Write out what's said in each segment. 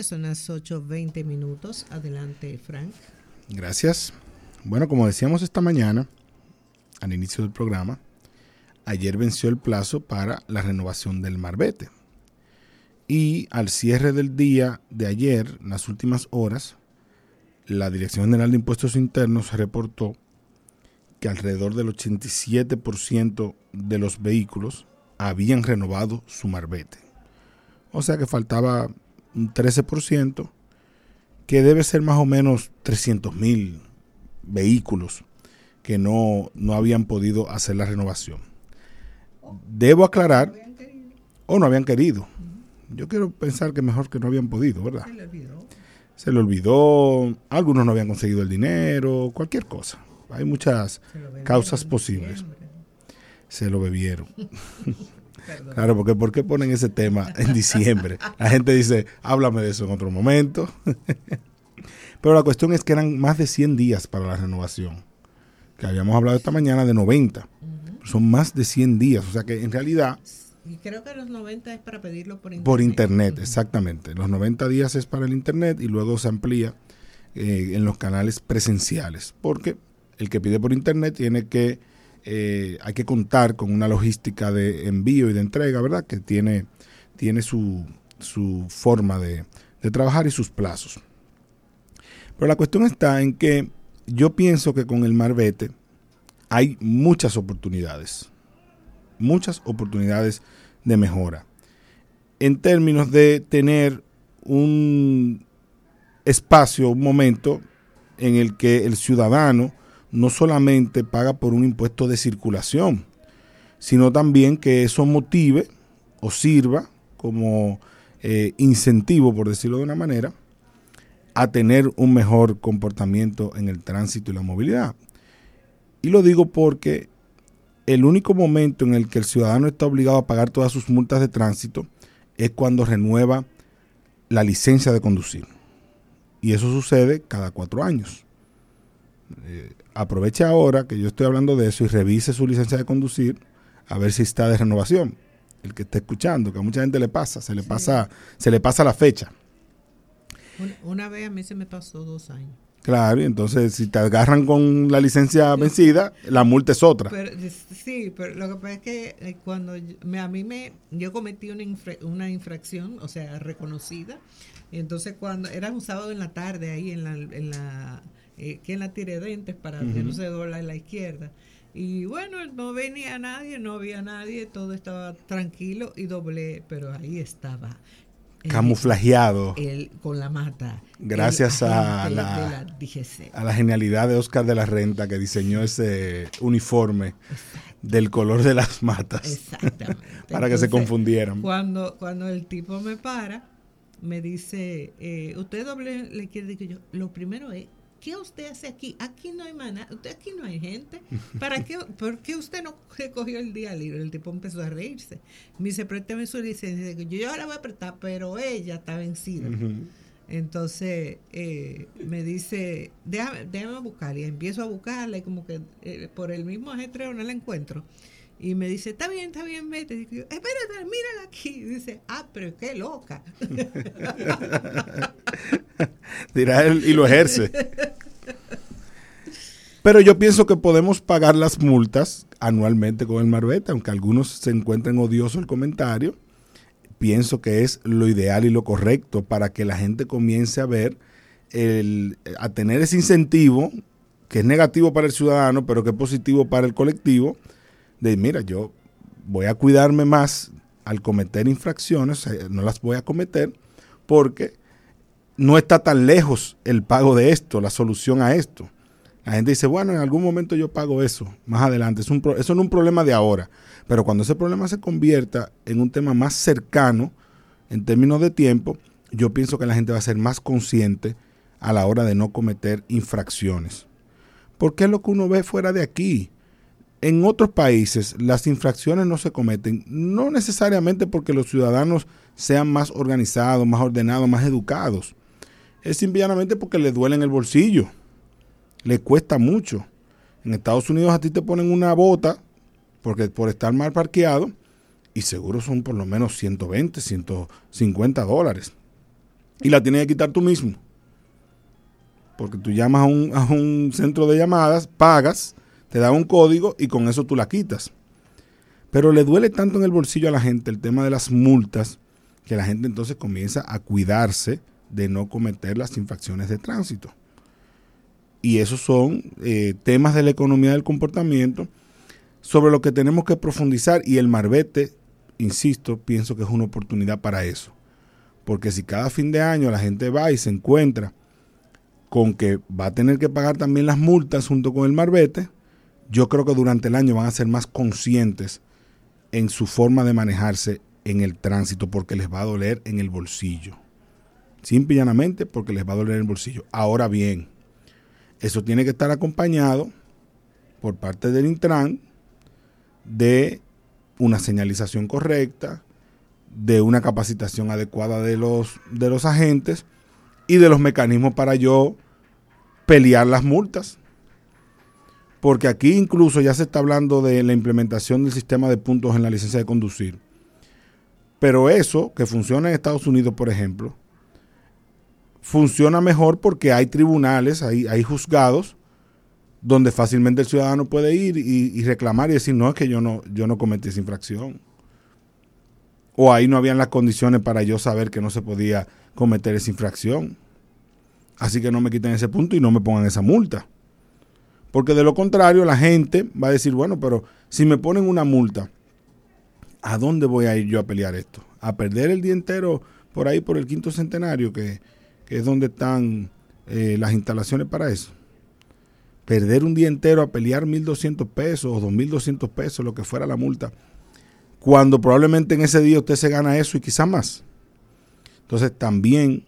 Son las 8.20 minutos. Adelante, Frank. Gracias. Bueno, como decíamos esta mañana, al inicio del programa, ayer venció el plazo para la renovación del Marbete. Y al cierre del día de ayer, en las últimas horas, la Dirección General de Impuestos Internos reportó que alrededor del 87% de los vehículos habían renovado su Marbete. O sea que faltaba un 13%, que debe ser más o menos 300 mil vehículos que no, no habían podido hacer la renovación. Debo aclarar, o no habían querido. Yo quiero pensar que mejor que no habían podido, ¿verdad? Se le olvidó. Se le olvidó, algunos no habían conseguido el dinero, cualquier cosa. Hay muchas causas posibles. Se lo bebieron. Claro, porque ¿por qué ponen ese tema en diciembre? La gente dice, háblame de eso en otro momento. Pero la cuestión es que eran más de 100 días para la renovación. Que habíamos hablado esta mañana de 90. Son más de 100 días. O sea que en realidad... Y creo que los 90 es para pedirlo por internet. Por internet, exactamente. Los 90 días es para el internet y luego se amplía eh, en los canales presenciales. Porque el que pide por internet tiene que eh, hay que contar con una logística de envío y de entrega, ¿verdad? Que tiene, tiene su, su forma de, de trabajar y sus plazos. Pero la cuestión está en que yo pienso que con el Marbete hay muchas oportunidades, muchas oportunidades de mejora. En términos de tener un espacio, un momento en el que el ciudadano no solamente paga por un impuesto de circulación, sino también que eso motive o sirva como eh, incentivo, por decirlo de una manera, a tener un mejor comportamiento en el tránsito y la movilidad. Y lo digo porque el único momento en el que el ciudadano está obligado a pagar todas sus multas de tránsito es cuando renueva la licencia de conducir. Y eso sucede cada cuatro años. Eh, aproveche ahora que yo estoy hablando de eso y revise su licencia de conducir a ver si está de renovación. El que está escuchando, que a mucha gente le pasa, se le pasa, se le pasa la fecha. Una, vez a mí se me pasó dos años. Claro, y entonces si te agarran con la licencia vencida, la multa es otra. sí, pero lo que pasa es que eh, cuando a mí me, yo cometí una, una infracción, o sea, reconocida, y entonces cuando era un sábado en la tarde ahí en la, en la eh, que en la Tiradentes para que no se dobla en la izquierda. Y bueno, no venía nadie, no había nadie, todo estaba tranquilo y doblé, pero ahí estaba. Camuflajeado. con la mata. Gracias a la, a la genialidad de Oscar de la Renta que diseñó ese uniforme del color de las matas. Exactamente. para que se confundieran. Cuando, cuando el tipo me para, me dice, eh, usted doble le quiere decir yo, lo primero es ¿qué usted hace aquí? Aquí no hay usted aquí no hay gente. ¿Para qué, ¿Por qué usted no cogió el día libre? El tipo empezó a reírse. Me dice, préstame su licencia. Yo, yo la voy a prestar, pero ella está vencida. Entonces eh, me dice, déjame, déjame buscarla. Y empiezo a buscarla y como que eh, por el mismo ajetreo no la encuentro. Y me dice, está bien, está bien, vete. Y yo, espérate, mírala aquí. Y dice, ah, pero qué loca. Dirá él y lo ejerce. Pero yo pienso que podemos pagar las multas anualmente con el Marbete, aunque algunos se encuentren odioso el comentario. Pienso que es lo ideal y lo correcto para que la gente comience a ver, el, a tener ese incentivo, que es negativo para el ciudadano, pero que es positivo para el colectivo, de, mira, yo voy a cuidarme más al cometer infracciones, no las voy a cometer porque no está tan lejos el pago de esto, la solución a esto. La gente dice, bueno, en algún momento yo pago eso, más adelante. Es un eso no es un problema de ahora. Pero cuando ese problema se convierta en un tema más cercano, en términos de tiempo, yo pienso que la gente va a ser más consciente a la hora de no cometer infracciones. Porque es lo que uno ve fuera de aquí en otros países las infracciones no se cometen, no necesariamente porque los ciudadanos sean más organizados, más ordenados, más educados. Es simplemente porque le duelen el bolsillo. Le cuesta mucho. En Estados Unidos a ti te ponen una bota porque por estar mal parqueado y seguro son por lo menos 120, 150 dólares. y la tienes que quitar tú mismo. Porque tú llamas a un, a un centro de llamadas, pagas, te da un código y con eso tú la quitas. Pero le duele tanto en el bolsillo a la gente el tema de las multas que la gente entonces comienza a cuidarse de no cometer las infracciones de tránsito. Y esos son eh, temas de la economía del comportamiento sobre lo que tenemos que profundizar y el marbete, insisto, pienso que es una oportunidad para eso. Porque si cada fin de año la gente va y se encuentra con que va a tener que pagar también las multas junto con el marbete, yo creo que durante el año van a ser más conscientes en su forma de manejarse en el tránsito porque les va a doler en el bolsillo. Simple y llanamente porque les va a doler en el bolsillo. Ahora bien, eso tiene que estar acompañado por parte del Intran de una señalización correcta, de una capacitación adecuada de los, de los agentes y de los mecanismos para yo pelear las multas. Porque aquí incluso ya se está hablando de la implementación del sistema de puntos en la licencia de conducir. Pero eso, que funciona en Estados Unidos, por ejemplo, funciona mejor porque hay tribunales, hay, hay juzgados donde fácilmente el ciudadano puede ir y, reclamar y decir, no, es que yo no, yo no cometí esa infracción. O ahí no habían las condiciones para yo saber que no se podía cometer esa infracción. Así que no me quiten ese punto y no me pongan esa multa. Porque de lo contrario, la gente va a decir, bueno, pero si me ponen una multa, ¿a dónde voy a ir yo a pelear esto? ¿A perder el día entero por ahí por el quinto centenario, que, que es donde están eh, las instalaciones para eso? perder un día entero a pelear 1.200 pesos o 2.200 pesos, lo que fuera la multa, cuando probablemente en ese día usted se gana eso y quizá más. Entonces también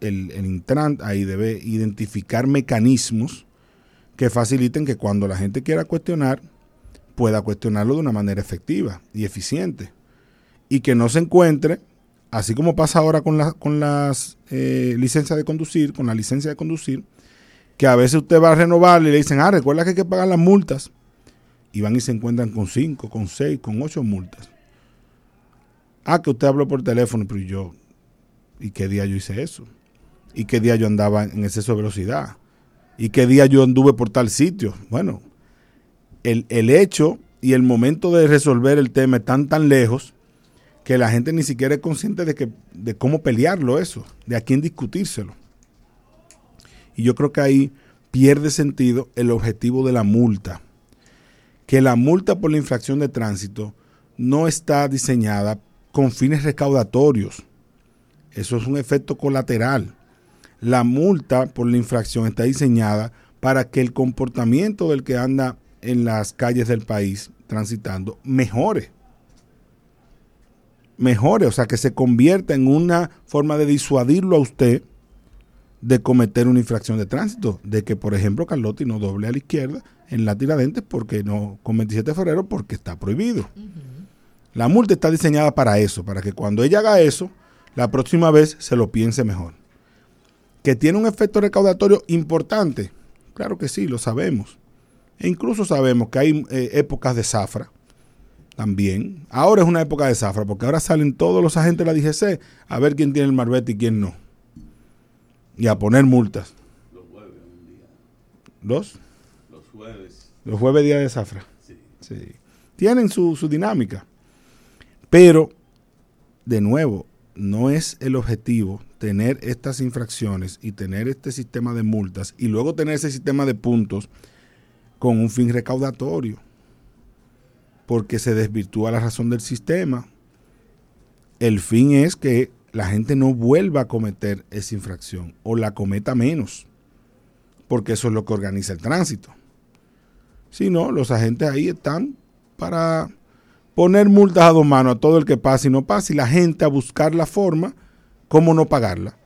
el, el Intran ahí debe identificar mecanismos que faciliten que cuando la gente quiera cuestionar, pueda cuestionarlo de una manera efectiva y eficiente. Y que no se encuentre, así como pasa ahora con, la, con las eh, licencias de conducir, con la licencia de conducir, que a veces usted va a renovar y le dicen, ah, recuerda que hay que pagar las multas. Y van y se encuentran con cinco, con seis, con ocho multas. Ah, que usted habló por teléfono, pero yo, ¿y qué día yo hice eso? ¿Y qué día yo andaba en exceso de velocidad? ¿Y qué día yo anduve por tal sitio? Bueno, el, el hecho y el momento de resolver el tema están tan lejos que la gente ni siquiera es consciente de, que, de cómo pelearlo eso, de a quién discutírselo. Y yo creo que ahí pierde sentido el objetivo de la multa. Que la multa por la infracción de tránsito no está diseñada con fines recaudatorios. Eso es un efecto colateral. La multa por la infracción está diseñada para que el comportamiento del que anda en las calles del país transitando mejore. Mejore, o sea, que se convierta en una forma de disuadirlo a usted de cometer una infracción de tránsito, de que por ejemplo Carlotti no doble a la izquierda en la Tiradentes porque no con 27 de febrero porque está prohibido. La multa está diseñada para eso, para que cuando ella haga eso, la próxima vez se lo piense mejor. Que tiene un efecto recaudatorio importante, claro que sí, lo sabemos. E incluso sabemos que hay eh, épocas de zafra también. Ahora es una época de zafra, porque ahora salen todos los agentes de la DGC a ver quién tiene el marbete y quién no y a poner multas. Los jueves un día. ¿Los? Los jueves. Los jueves día de zafra. Sí. sí. Tienen su, su dinámica. Pero, de nuevo, no es el objetivo tener estas infracciones y tener este sistema de multas y luego tener ese sistema de puntos con un fin recaudatorio. Porque se desvirtúa la razón del sistema. El fin es que la gente no vuelva a cometer esa infracción o la cometa menos, porque eso es lo que organiza el tránsito. Si no, los agentes ahí están para poner multas a dos manos a todo el que pase y no pase y la gente a buscar la forma cómo no pagarla.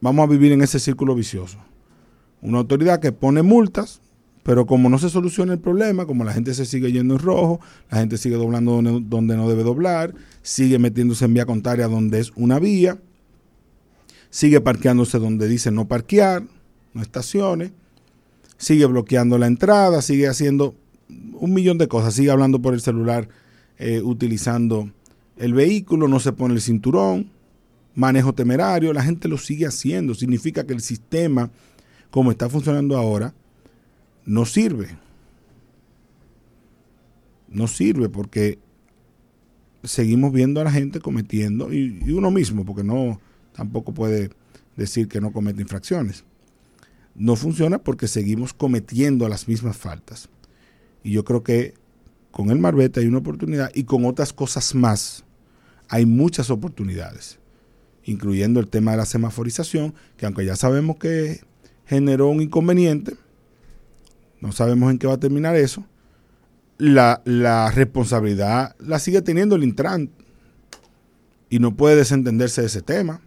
Vamos a vivir en ese círculo vicioso. Una autoridad que pone multas pero como no se soluciona el problema, como la gente se sigue yendo en rojo, la gente sigue doblando donde, no debe doblar, sigue metiéndose en vía contraria donde es una vía, sigue parqueándose donde dice no parquear, no estaciones, sigue bloqueando la entrada, sigue haciendo un millón de cosas, sigue hablando por el celular, eh, utilizando el vehículo, no se pone el cinturón. manejo temerario, la gente lo sigue haciendo. Significa que el sistema, como está funcionando ahora, no sirve. No sirve porque seguimos viendo a la gente cometiendo, y, uno mismo, porque no tampoco puede decir que no comete infracciones. No funciona porque seguimos cometiendo las mismas faltas. Y yo creo que con el Marbete hay una oportunidad y con otras cosas más hay muchas oportunidades, incluyendo el tema de la semaforización, que aunque ya sabemos que generó un inconveniente, no sabemos en qué va a terminar eso, la, la responsabilidad la sigue teniendo el Intran y no puede desentenderse de ese tema,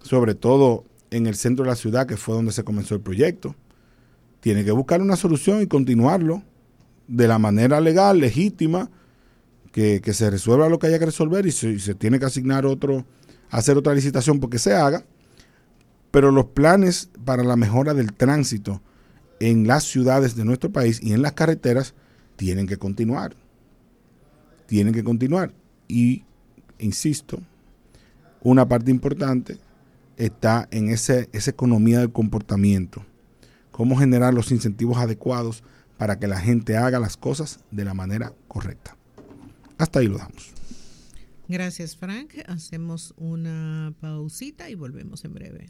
sobre todo en el centro de la ciudad, que fue donde se comenzó el proyecto. Tiene que buscar una solución y continuarlo de la manera legal, legítima, que, se resuelva lo que haya que resolver y se, se tiene que asignar otro, hacer otra licitación porque se haga. Pero los planes para la mejora del tránsito en las ciudades de nuestro país y en las carreteras tienen que continuar. Tienen que continuar. Y, insisto, una parte importante está en ese, esa economía del comportamiento. Cómo generar los incentivos adecuados para que la gente haga las cosas de la manera correcta. Hasta ahí lo damos. Gracias, Frank. Hacemos una pausita y volvemos en breve.